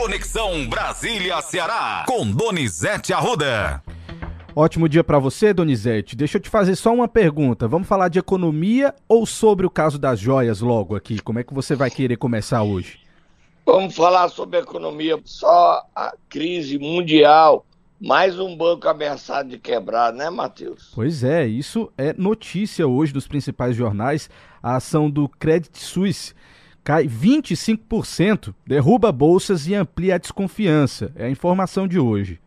Conexão Brasília-Ceará, com Donizete Arruda. Ótimo dia para você, Donizete. Deixa eu te fazer só uma pergunta. Vamos falar de economia ou sobre o caso das joias logo aqui? Como é que você vai querer começar hoje? Vamos falar sobre economia. Só a crise mundial, mais um banco ameaçado de quebrar, né, Matheus? Pois é, isso é notícia hoje dos principais jornais. A ação do Credit Suisse cai 25%, derruba bolsas e amplia a desconfiança. É a informação de hoje.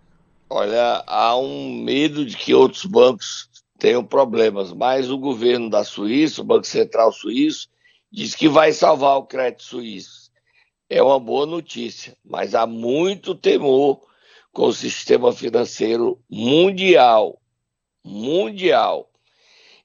Olha, há um medo de que outros bancos tenham problemas, mas o governo da Suíça, o Banco Central Suíço, diz que vai salvar o crédito suíço. É uma boa notícia, mas há muito temor com o sistema financeiro mundial. Mundial.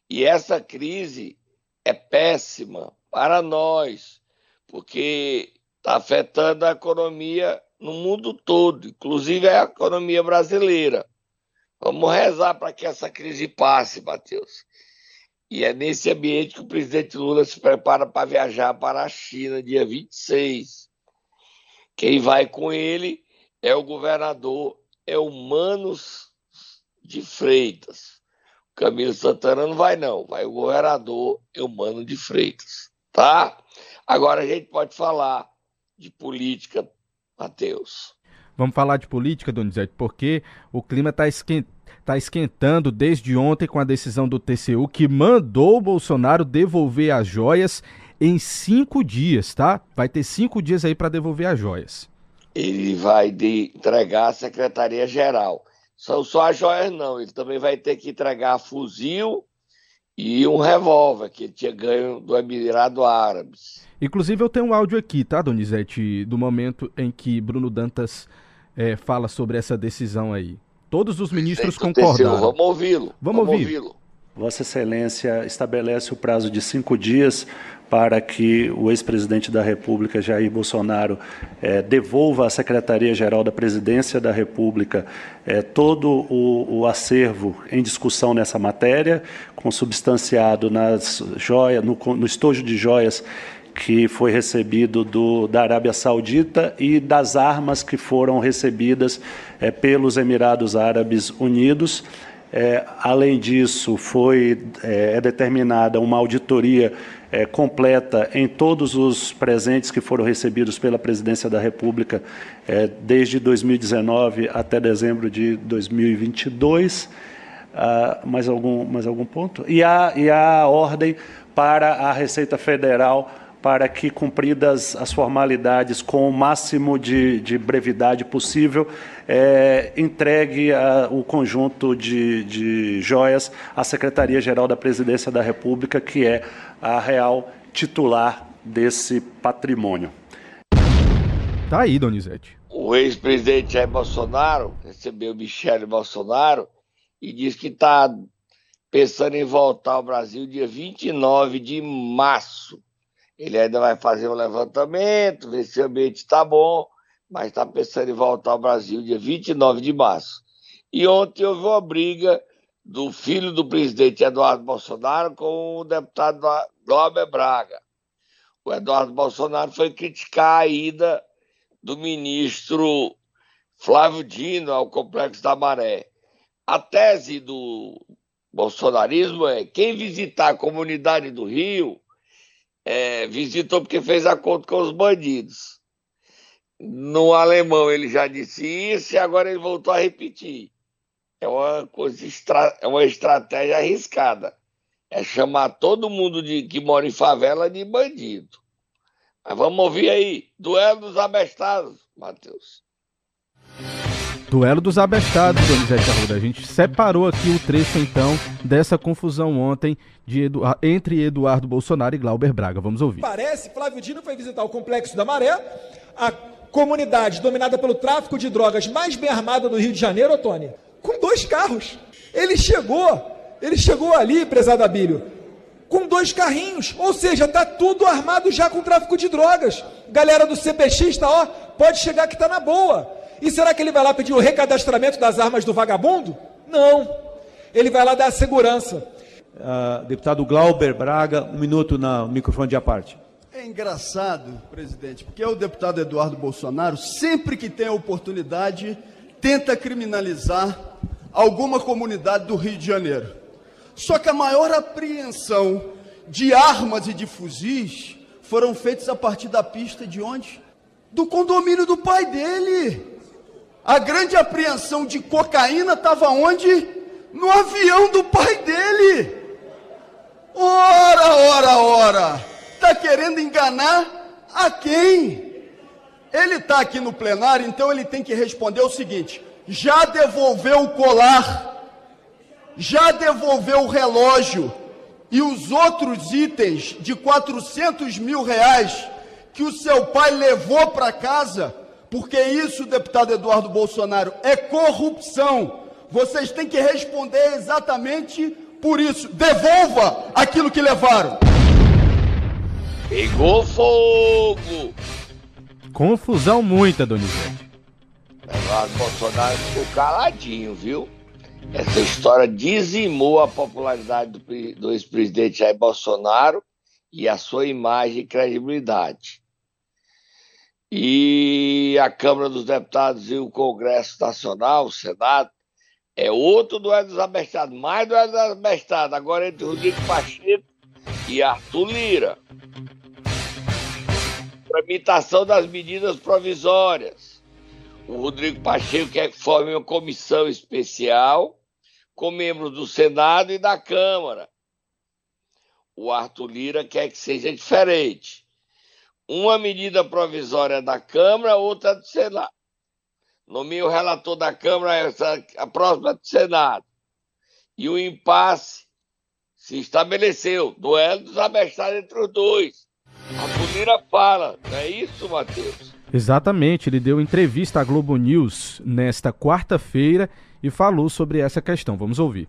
E essa crise é péssima para nós, porque está afetando a economia no mundo todo, inclusive a economia brasileira. Vamos rezar para que essa crise passe, Matheus. E é nesse ambiente que o presidente Lula se prepara para viajar para a China, dia 26. Quem vai com ele é o governador Elmanos de Freitas. Camilo Santana não vai, não. Vai o governador Eumano de Freitas. Tá? Agora a gente pode falar de política Matheus. Vamos falar de política, Donizete, porque o clima está tá esquentando desde ontem com a decisão do TCU que mandou o Bolsonaro devolver as joias em cinco dias, tá? Vai ter cinco dias aí para devolver as joias. Ele vai de entregar à Secretaria-Geral. São só as joias, não. Ele também vai ter que entregar fuzil e um revólver que ele tinha ganho do Emirado Árabes. Inclusive eu tenho um áudio aqui, tá, Donizete, do momento em que Bruno Dantas é, fala sobre essa decisão aí. Todos os ministros concordaram. Vamos ouvi-lo. Vamos, Vamos ouvi-lo. Vossa Excelência estabelece o prazo de cinco dias para que o ex-presidente da República, Jair Bolsonaro, é, devolva à Secretaria-Geral da Presidência da República é, todo o, o, acervo em discussão nessa matéria, consubstanciado nas joias, no, no estojo de joias que foi recebido do, da Arábia Saudita e das armas que foram recebidas é, pelos Emirados Árabes Unidos. É, além disso, foi é, é determinada uma auditoria é, completa em todos os presentes que foram recebidos pela Presidência da República é, desde 2019 até dezembro de 2022. Ah, mais, algum, mais algum ponto? E a, e a ordem para a Receita Federal para que, cumpridas as formalidades com o máximo de, de brevidade possível, é, entregue a, o conjunto de, de joias à Secretaria-Geral da Presidência da República, que é a real titular desse patrimônio. Tá aí, Donizete. O ex-presidente Jair Bolsonaro recebeu Michele Bolsonaro e disse que está pensando em voltar ao Brasil dia 29 de março. Ele ainda vai fazer um levantamento, ver se o ambiente está bom, mas está pensando em voltar ao Brasil dia 29 de março. E ontem houve uma briga do filho do presidente Eduardo Bolsonaro com o deputado Glauber Braga. O Eduardo Bolsonaro foi criticar a ida do ministro Flávio Dino ao Complexo da Maré. A tese do bolsonarismo é quem visitar a comunidade do Rio é, visitou porque fez acordo com os bandidos. No alemão ele já disse isso e agora ele voltou a repetir. É uma coisa extra, é uma estratégia arriscada. É chamar todo mundo de que mora em favela de bandido. Mas vamos ouvir aí, duelo dos abestados, Matheus. Duelo dos abestados, Donizete Arruda. A gente separou aqui o trecho, então, dessa confusão ontem Edu... entre Eduardo Bolsonaro e Glauber Braga. Vamos ouvir. Parece, Flávio Dino foi visitar o Complexo da Maré, a comunidade dominada pelo tráfico de drogas mais bem armada do Rio de Janeiro, Tony, com dois carros. Ele chegou, ele chegou ali, prezado Abílio, com dois carrinhos, ou seja, tá tudo armado já com tráfico de drogas. Galera do CPX tá, ó, pode chegar que tá na boa. E será que ele vai lá pedir o recadastramento das armas do vagabundo? Não. Ele vai lá dar a segurança. Uh, deputado Glauber Braga, um minuto no microfone de aparte. É engraçado, presidente, porque o deputado Eduardo Bolsonaro, sempre que tem a oportunidade, tenta criminalizar alguma comunidade do Rio de Janeiro. Só que a maior apreensão de armas e de fuzis foram feitos a partir da pista de onde? Do condomínio do pai dele. A grande apreensão de cocaína estava onde? No avião do pai dele. Ora, ora, ora. Está querendo enganar a quem? Ele está aqui no plenário, então ele tem que responder o seguinte: já devolveu o colar, já devolveu o relógio e os outros itens de 400 mil reais que o seu pai levou para casa, porque isso, deputado Eduardo Bolsonaro, é corrupção. Vocês têm que responder exatamente por isso. Devolva aquilo que levaram. Pegou fogo! Confusão muita, Donizete. Eduardo Bolsonaro ficou caladinho, viu? Essa história dizimou a popularidade do, do ex-presidente Jair Bolsonaro e a sua imagem e credibilidade. E a Câmara dos Deputados e o Congresso Nacional, o Senado, é outro duelo desabestado, mais duelo desabestado, agora entre Rodrigo Pacheco e Arthur Lira. Tramitação das medidas provisórias. O Rodrigo Pacheco quer que forme uma comissão especial com membros do Senado e da Câmara. O Arthur Lira quer que seja diferente. Uma medida provisória da Câmara, outra do Senado. Nomeia o relator da Câmara, essa, a próxima do Senado. E o impasse se estabeleceu. Duelo dos abestados entre os dois. A Lira fala, não é isso, Matheus? Exatamente, ele deu entrevista à Globo News nesta quarta-feira e falou sobre essa questão. Vamos ouvir.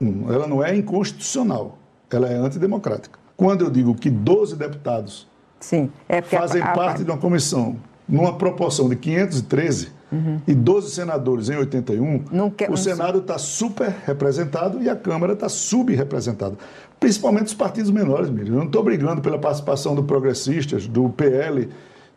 Ela não é inconstitucional, ela é antidemocrática. Quando eu digo que 12 deputados Sim, é fazem a, a, parte a... de uma comissão numa proporção de 513 uhum. e 12 senadores em 81, quer, o Senado está super representado e a Câmara está subrepresentada. Principalmente os partidos menores, Miriam. Eu não estou brigando pela participação do Progressistas, do PL,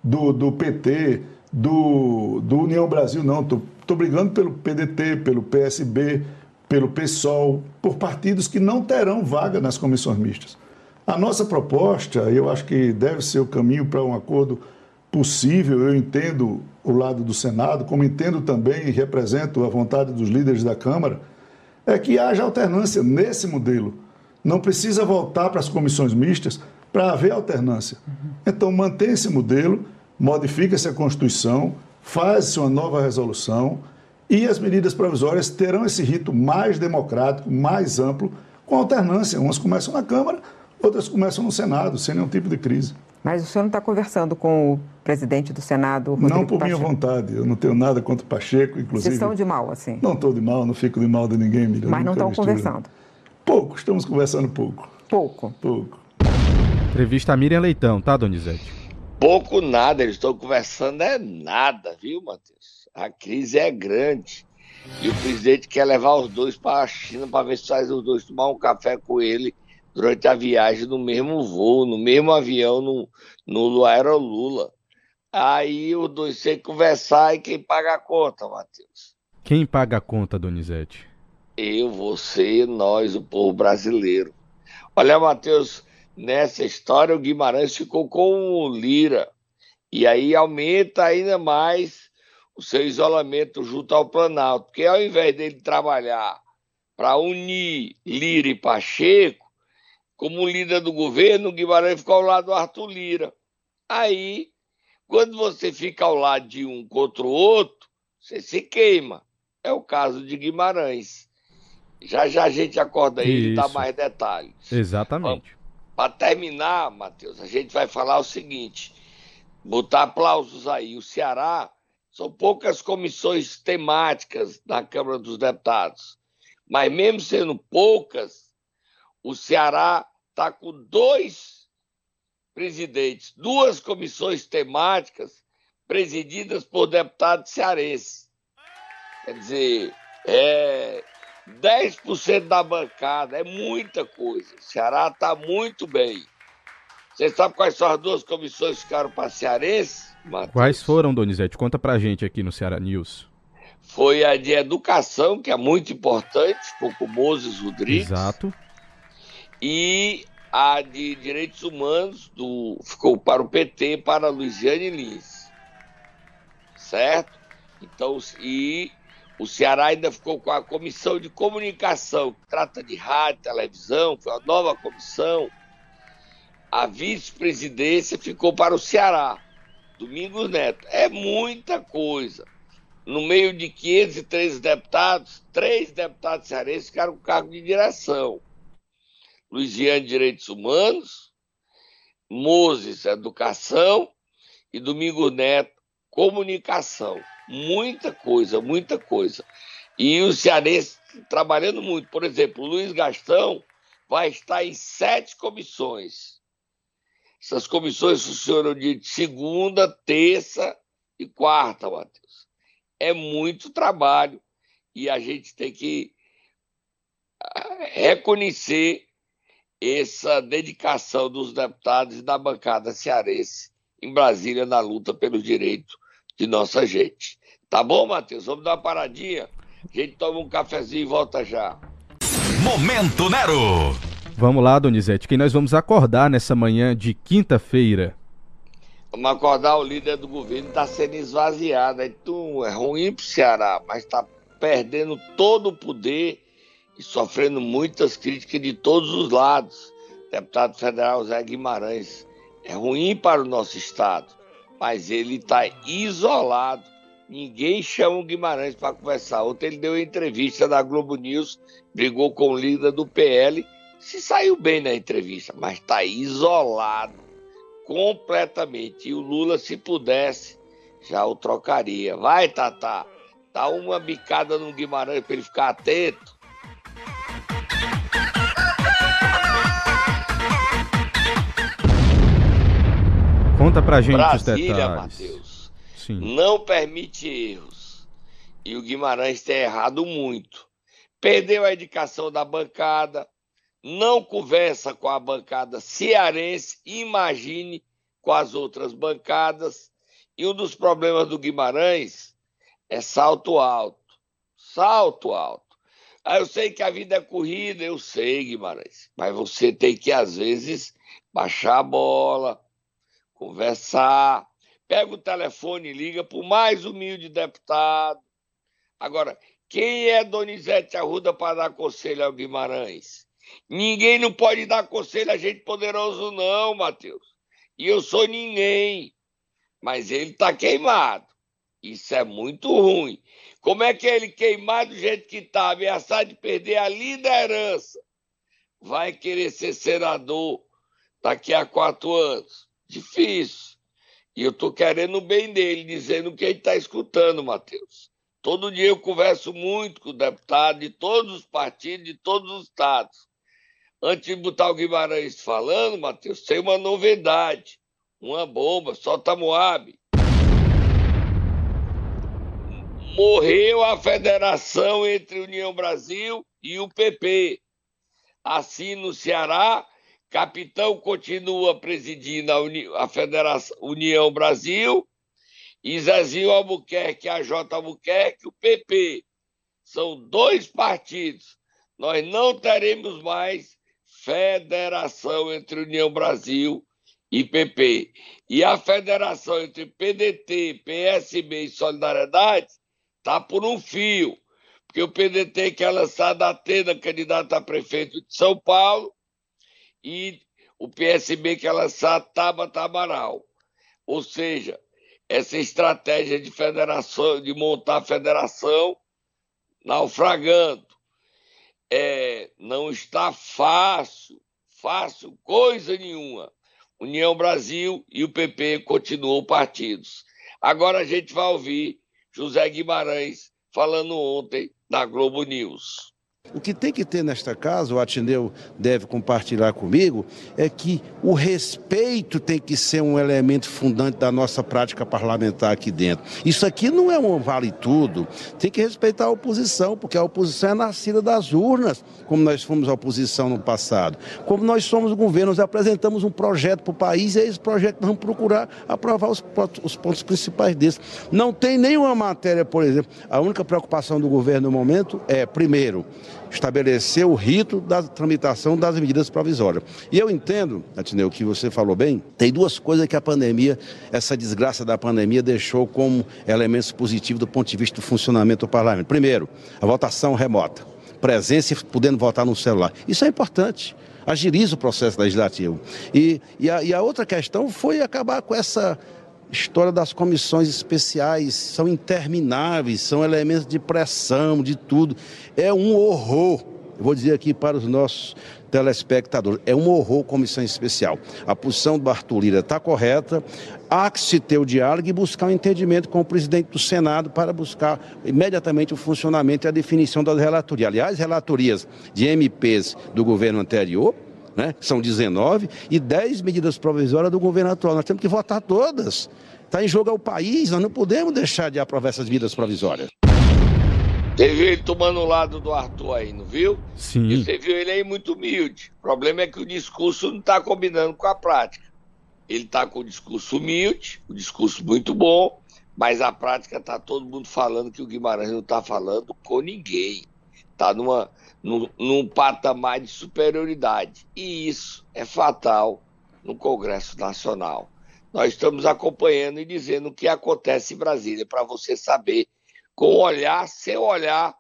do, do PT, do, do União Brasil, não. Estou brigando pelo PDT, pelo PSB, pelo PSOL, por partidos que não terão vaga nas comissões mistas. A nossa proposta, eu acho que deve ser o caminho para um acordo possível. Eu entendo o lado do Senado, como entendo também e represento a vontade dos líderes da Câmara, é que haja alternância nesse modelo. Não precisa voltar para as comissões mistas para haver alternância. Então, mantém esse modelo, modifica-se a Constituição, faz-se uma nova resolução e as medidas provisórias terão esse rito mais democrático, mais amplo, com alternância. Umas começam na Câmara, outras começam no Senado, sem nenhum tipo de crise. Mas o senhor não está conversando com o presidente do Senado, Rodrigo Não por Pacheco. minha vontade. Eu não tenho nada contra o Pacheco, inclusive. Vocês estão de mal, assim? Não estou de mal, não fico de mal de ninguém, Miriam. Mas não estão conversando? Pouco, estamos conversando pouco. Pouco? Pouco. Entrevista a Miriam Leitão, tá, Donizete? Pouco nada, eles estão conversando é nada, viu, Matheus? A crise é grande. E o presidente quer levar os dois para a China para ver se faz os dois tomar um café com ele durante a viagem no mesmo voo, no mesmo avião, no, no Aerolula. Aí os dois que conversar e quem paga a conta, Matheus? Quem paga a conta, Donizete? Eu, você, nós, o povo brasileiro. Olha, Matheus, nessa história o Guimarães ficou com o Lira. E aí aumenta ainda mais o seu isolamento junto ao Planalto. Porque ao invés dele trabalhar para unir Lira e Pacheco, como líder do governo, o Guimarães ficou ao lado do Arthur Lira. Aí, quando você fica ao lado de um contra o outro, você se queima. É o caso de Guimarães. Já já a gente acorda aí e dá mais detalhes. Exatamente. Para terminar, Matheus, a gente vai falar o seguinte: botar aplausos aí. O Ceará são poucas comissões temáticas na Câmara dos Deputados. Mas mesmo sendo poucas, o Ceará está com dois presidentes, duas comissões temáticas presididas por deputados cearenses. Quer dizer, é 10% da bancada, é muita coisa. O Ceará está muito bem. Você sabe quais são as duas comissões que ficaram para cearense? Matheus? Quais foram, Donizete? Conta pra gente aqui no Ceará News. Foi a de educação, que é muito importante, ficou com Moses Rodrigues. Exato. E a de direitos humanos do, ficou para o PT, para a Luiziane Lins. Certo? Então, e o Ceará ainda ficou com a comissão de comunicação, que trata de rádio, televisão, foi a nova comissão. A vice-presidência ficou para o Ceará, Domingos Neto. É muita coisa. No meio de 513 deputados, três deputados cearenses ficaram com cargo de direção. Luiziane, Direitos Humanos, Moses, Educação e Domingos Neto, Comunicação muita coisa, muita coisa. E os cearenses trabalhando muito. Por exemplo, o Luiz Gastão vai estar em sete comissões. Essas comissões funcionam de segunda, terça e quarta, Matheus. É muito trabalho e a gente tem que ah, reconhecer essa dedicação dos deputados e da bancada cearense em Brasília na luta pelos direitos de nossa gente. Tá bom, Matheus? Vamos dar uma paradinha. A gente toma um cafezinho e volta já. Momento Nero! Vamos lá, Donizete. Quem nós vamos acordar nessa manhã de quinta-feira? Vamos acordar o líder do governo está sendo esvaziado. Então é ruim para o Ceará, mas está perdendo todo o poder e sofrendo muitas críticas de todos os lados. Deputado federal Zé Guimarães. É ruim para o nosso estado mas ele está isolado. Ninguém chama o Guimarães para conversar. Ontem ele deu entrevista da Globo News, brigou com o líder do PL, se saiu bem na entrevista, mas está isolado completamente. E o Lula, se pudesse, já o trocaria. Vai, Tatá, dá uma bicada no Guimarães para ele ficar atento. Conta pra gente Brasília, os detalhes. Matheus, Sim. não permite erros. E o Guimarães tem errado muito. Perdeu a indicação da bancada, não conversa com a bancada cearense, imagine com as outras bancadas. E um dos problemas do Guimarães é salto alto. Salto alto. Ah, eu sei que a vida é corrida, eu sei, Guimarães. Mas você tem que, às vezes, baixar a bola, conversar, pega o telefone e liga para o mais humilde deputado. Agora, quem é Donizete Arruda para dar conselho ao Guimarães? Ninguém não pode dar conselho a gente poderoso, não, Matheus. E eu sou ninguém. Mas ele está queimado. Isso é muito ruim. Como é que ele queimado do jeito que está, ameaçado de perder a liderança, vai querer ser senador daqui a quatro anos? Difícil. E eu estou querendo o bem dele, dizendo que ele está escutando, Matheus. Todo dia eu converso muito com o deputado de todos os partidos, de todos os estados. Antes de botar o Guimarães falando, Matheus, tem uma novidade. Uma bomba, solta Moab. Morreu a federação entre União Brasil e o PP. Assim, no Ceará, Capitão continua presidindo a, Uni, a Federação União Brasil e Zezinho Albuquerque, a J Albuquerque, o PP. São dois partidos. Nós não teremos mais federação entre União Brasil e PP. E a federação entre PDT, PSB e Solidariedade está por um fio. Porque o PDT quer lançar da Atena, candidato a prefeito de São Paulo, e o PSB quer lançar Tabata Amaral. Ou seja, essa estratégia de federação, de montar a federação naufragando. É, não está fácil, fácil coisa nenhuma. União Brasil e o PP continuam partidos. Agora a gente vai ouvir José Guimarães falando ontem na Globo News. O que tem que ter nesta casa, o Atineu deve compartilhar comigo, é que o respeito tem que ser um elemento fundante da nossa prática parlamentar aqui dentro. Isso aqui não é um vale tudo. Tem que respeitar a oposição, porque a oposição é nascida das urnas, como nós fomos a oposição no passado. Como nós somos o governo, nós apresentamos um projeto para o país e é esse projeto nós vamos procurar aprovar os, os pontos principais desse. Não tem nenhuma matéria, por exemplo, a única preocupação do governo no momento é, primeiro, estabelecer o rito da tramitação das medidas provisórias. E eu entendo, Atineu, que você falou bem, tem duas coisas que a pandemia, essa desgraça da pandemia deixou como elementos positivos do ponto de vista do funcionamento do parlamento. Primeiro, a votação remota, presença e podendo votar no celular. Isso é importante agiliza o processo legislativo. E, e, a, e, a, outra questão foi acabar com essa história das comissões especiais são intermináveis, são elementos de pressão, de tudo. É um horror. Eu vou dizer aqui para os nossos telespectadores, é um horror comissão especial. A posição do Arthur Lira está correta, há que se ter o diálogo e buscar um entendimento com o presidente do Senado para buscar imediatamente o funcionamento e a definição das relatorias. Aliás, relatorias de MPs do governo anterior, né? São 19 e 10 medidas provisórias do governo atual. Nós temos que votar todas. Está em jogo o país, nós não podemos deixar de aprovar essas medidas provisórias. Você viu ele tomando o lado do Arthur aí, não viu? Sim. E você viu ele aí muito humilde. O problema é que o discurso não está combinando com a prática. Ele está com o discurso humilde, o discurso muito bom, mas a prática está todo mundo falando que o Guimarães não está falando com ninguém. Está numa num, num patamar de superioridade. E isso é fatal no Congresso Nacional. Nós estamos acompanhando e dizendo o que acontece em Brasília, para você saber, com olhar, seu olhar,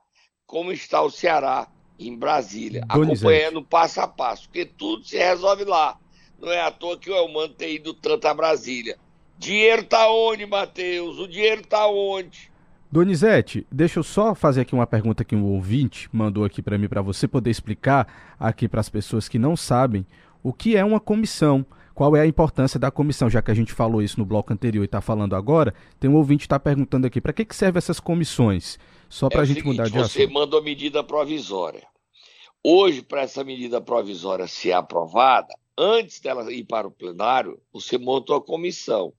como está o Ceará em Brasília, Donizete. acompanhando passo a passo, porque tudo se resolve lá. Não é à toa que o Elmano tem ido tanto a Brasília. Dinheiro está onde, Matheus? O dinheiro está onde? Donizete, deixa eu só fazer aqui uma pergunta que um ouvinte mandou aqui para mim, para você poder explicar aqui para as pessoas que não sabem o que é uma comissão, qual é a importância da comissão, já que a gente falou isso no bloco anterior e está falando agora, tem um ouvinte que está perguntando aqui, para que, que servem essas comissões? Só para a é gente seguinte, mudar de Você manda uma medida provisória. Hoje, para essa medida provisória ser aprovada, antes dela ir para o plenário, você monta uma comissão.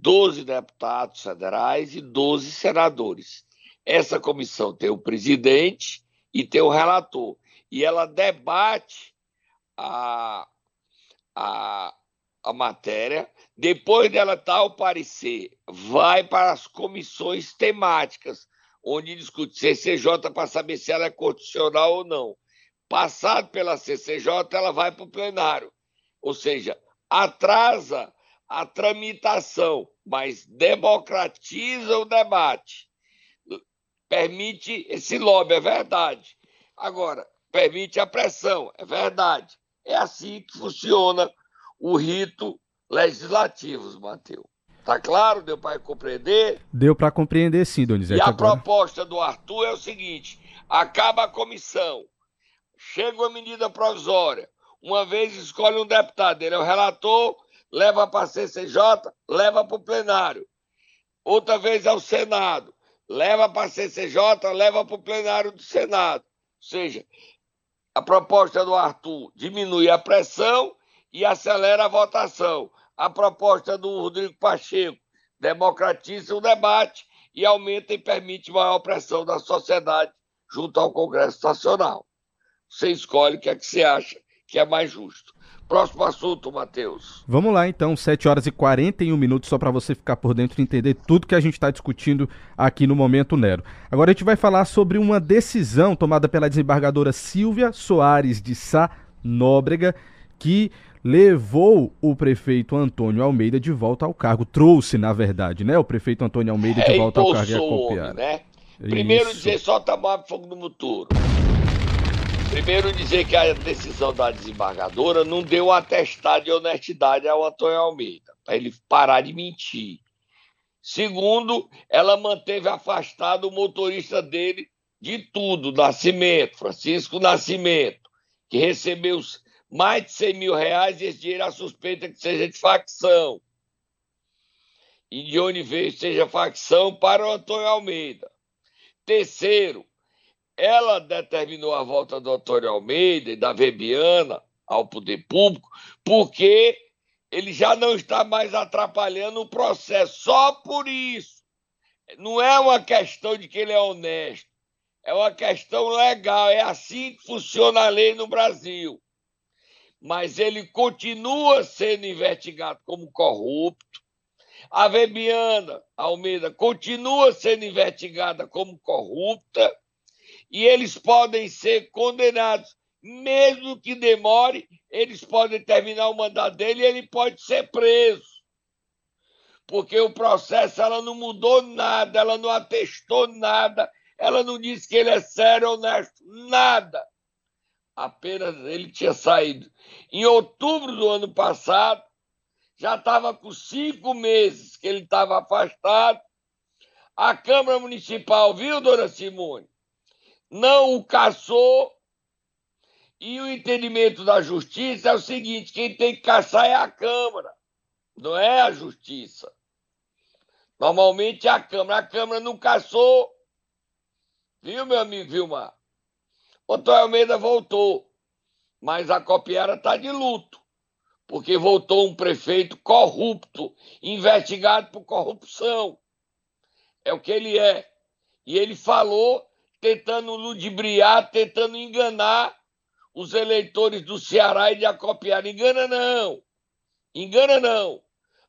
12 deputados federais e 12 senadores. Essa comissão tem o presidente e tem o relator. E ela debate a, a, a matéria. Depois dela dar o parecer, vai para as comissões temáticas, onde discute CCJ para saber se ela é constitucional ou não. Passado pela CCJ, ela vai para o plenário. Ou seja, atrasa a tramitação, mas democratiza o debate. Permite esse lobby, é verdade. Agora, permite a pressão, é verdade. É assim que funciona o rito legislativo, Matheus. Tá claro? Deu para compreender? Deu para compreender sim, Donizete. E a agora... proposta do Arthur é o seguinte: acaba a comissão, chega uma medida provisória, uma vez escolhe um deputado, ele é o relator, leva para a CCJ, leva para o plenário. Outra vez ao Senado, leva para a CCJ, leva para o plenário do Senado. Ou seja, a proposta do Arthur diminui a pressão e acelera a votação. A proposta do Rodrigo Pacheco democratiza o debate e aumenta e permite maior pressão da sociedade junto ao Congresso Nacional. Você escolhe o que é que você acha que é mais justo. Próximo assunto, Matheus. Vamos lá então, 7 horas e 41 minutos, só para você ficar por dentro e entender tudo que a gente está discutindo aqui no Momento Nero. Agora a gente vai falar sobre uma decisão tomada pela desembargadora Silvia Soares de Sá Nóbrega, que levou o prefeito Antônio Almeida de volta ao cargo. Trouxe, na verdade, né? O prefeito Antônio Almeida de é, volta ao cargo a copiar. Né? Primeiro Isso. dizer solta a fogo no motor. Primeiro, dizer que a decisão da desembargadora não deu atestado de honestidade ao Antônio Almeida, para ele parar de mentir. Segundo, ela manteve afastado o motorista dele de tudo, Nascimento, Francisco Nascimento, que recebeu mais de 100 mil reais e esse dinheiro a suspeita que seja de facção. E de onde veio seja facção para o Antônio Almeida. Terceiro, ela determinou a volta do Antônio Almeida e da Vebiana ao poder público, porque ele já não está mais atrapalhando o processo. Só por isso. Não é uma questão de que ele é honesto, é uma questão legal. É assim que funciona a lei no Brasil. Mas ele continua sendo investigado como corrupto. A Vebiana Almeida continua sendo investigada como corrupta e eles podem ser condenados, mesmo que demore, eles podem terminar o mandato dele e ele pode ser preso. Porque o processo ela não mudou nada, ela não atestou nada, ela não disse que ele é sério, honesto, nada. Apenas ele tinha saído. Em outubro do ano passado, já estava com cinco meses que ele estava afastado. A Câmara Municipal, viu, dona Simone? Não o caçou. E o entendimento da justiça é o seguinte: quem tem que caçar é a Câmara, não é a justiça. Normalmente é a Câmara. A Câmara não caçou. Viu, meu amigo Vilmar? Antônio Almeida voltou, mas a Copiara está de luto, porque voltou um prefeito corrupto, investigado por corrupção. É o que ele é. E ele falou tentando ludibriar, tentando enganar os eleitores do Ceará e de Acopiara. Engana não! Engana não!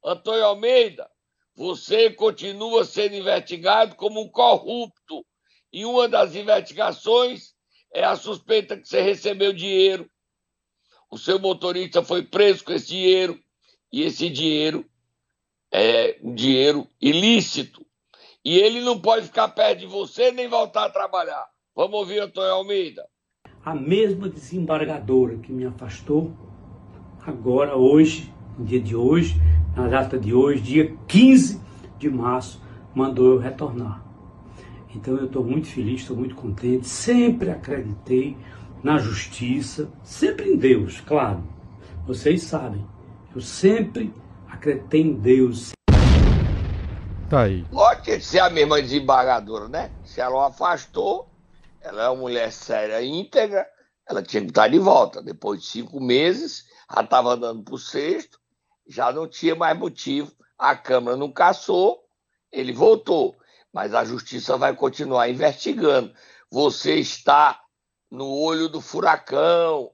Antônio Almeida, você continua sendo investigado como um corrupto. E uma das investigações é a suspeita que você recebeu dinheiro. O seu motorista foi preso com esse dinheiro. E esse dinheiro é um dinheiro ilícito. E ele não pode ficar perto de você nem voltar a trabalhar. Vamos ouvir Antônio Almeida. A mesma desembargadora que me afastou, agora, hoje, no dia de hoje, na data de hoje, dia 15 de março, mandou eu retornar. Então eu estou muito feliz, estou muito contente, sempre acreditei na justiça, sempre em Deus, claro. Vocês sabem, eu sempre acreditei em Deus, Tá aí. Pode ser a mesma desembargadora, né? Se ela o afastou, ela é uma mulher séria íntegra, ela tinha que estar de volta. Depois de cinco meses, já estava andando para o sexto, já não tinha mais motivo. A Câmara não caçou, ele voltou. Mas a justiça vai continuar investigando. Você está no olho do furacão,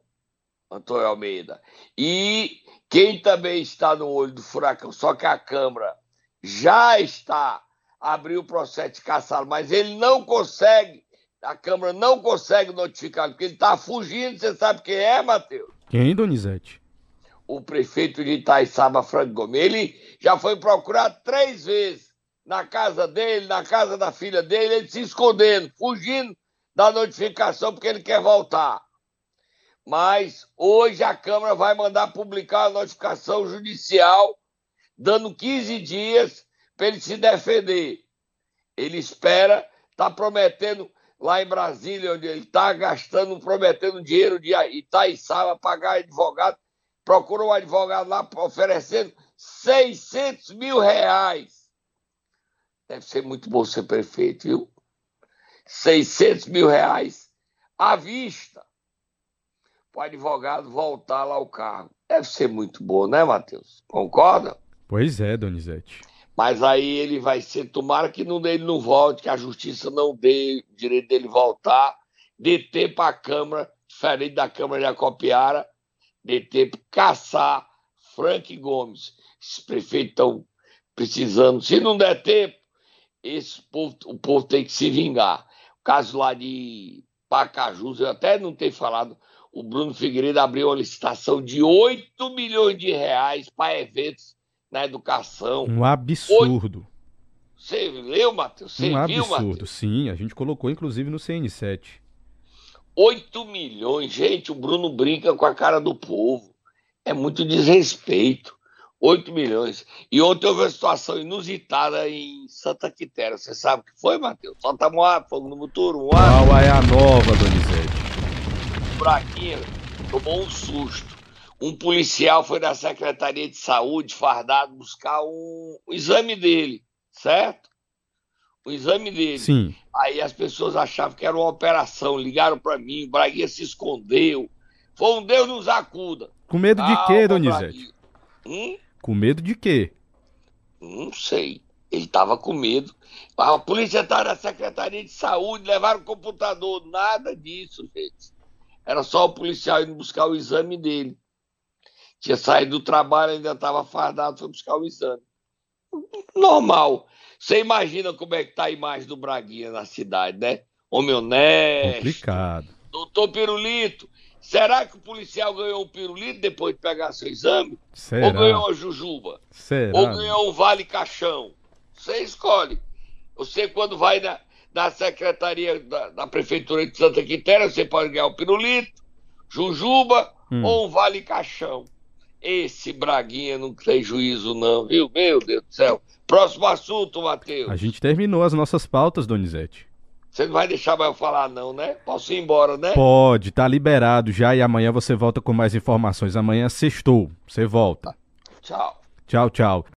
Antônio Almeida. E quem também está no olho do furacão, só que a Câmara já está abriu o processo de caçá-lo, mas ele não consegue, a Câmara não consegue notificar, porque ele está fugindo. Você sabe quem é, Matheus? Quem, Donizete? O prefeito de Itaiçaba, Franco Gomes. Ele já foi procurado três vezes na casa dele, na casa da filha dele, ele se escondendo, fugindo da notificação, porque ele quer voltar. Mas hoje a Câmara vai mandar publicar a notificação judicial dando 15 dias para ele se defender. Ele espera, está prometendo lá em Brasília, onde ele está gastando, prometendo dinheiro de Itaiçaba, pagar advogado, procura um advogado lá oferecendo 600 mil reais. Deve ser muito bom ser prefeito, viu? 600 mil reais à vista para o advogado voltar lá ao cargo. Deve ser muito bom, né, Matheus? Concorda? Pois é, Donizete. Mas aí ele vai ser, tomara que não, ele não volte, que a justiça não dê o direito dele voltar, deter para a Câmara, diferente da Câmara de Acopiara, deter para caçar Frank Gomes. Esses prefeitos estão precisando. Se não der tempo, esse povo, o povo tem que se vingar. O caso lá de Pacajus, eu até não tenho falado, o Bruno Figueiredo abriu uma licitação de 8 milhões de reais para eventos na educação. Um absurdo. Você leu, Matheus? Você um viu, absurdo, Matheus? sim. A gente colocou, inclusive, no CN7. 8 milhões. Gente, o Bruno brinca com a cara do povo. É muito desrespeito. 8 milhões. E ontem houve uma situação inusitada em Santa Quitéria. Você sabe o que foi, Matheus? Solta moar, fogo no motor. Um Qual é a nova, Donizete? O Braquinha tomou um susto um policial foi da Secretaria de Saúde, fardado, buscar um, um exame dele, certo? o exame dele. Sim. Aí as pessoas achavam que era uma operação, ligaram para mim, o Braguinha se escondeu. Foi um Deus nos acuda. Com medo de Calma, quê, Donizete? Hum? Com medo de quê? Não sei. Ele estava com medo. A polícia estava na Secretaria de Saúde, levaram o computador. Nada disso, gente. Era só o policial indo buscar o exame dele. Tinha saído do trabalho, ainda estava fardado, foi buscar o exame. Normal. Você imagina como é que tá a imagem do Braguinha na cidade, né? Homem honesto. Complicado. Doutor Pirulito, será que o policial ganhou um pirulito depois de pegar seu exame? Será? Ou ganhou uma jujuba? Será? Ou ganhou um vale caixão? Você escolhe. Você, quando vai na, na secretaria da, da Prefeitura de Santa Quitéria, você pode ganhar um pirulito, jujuba Hum. ou um vale caixão. Esse Braguinha não tem juízo, não, viu? Meu Deus do céu. Próximo assunto, Matheus. A gente terminou as nossas pautas, Donizete. Você não vai deixar mais eu falar, não, né? Posso ir embora, né? Pode, tá liberado já e amanhã você volta com mais informações. Amanhã sextou, você volta. Tchau. Tchau, tchau.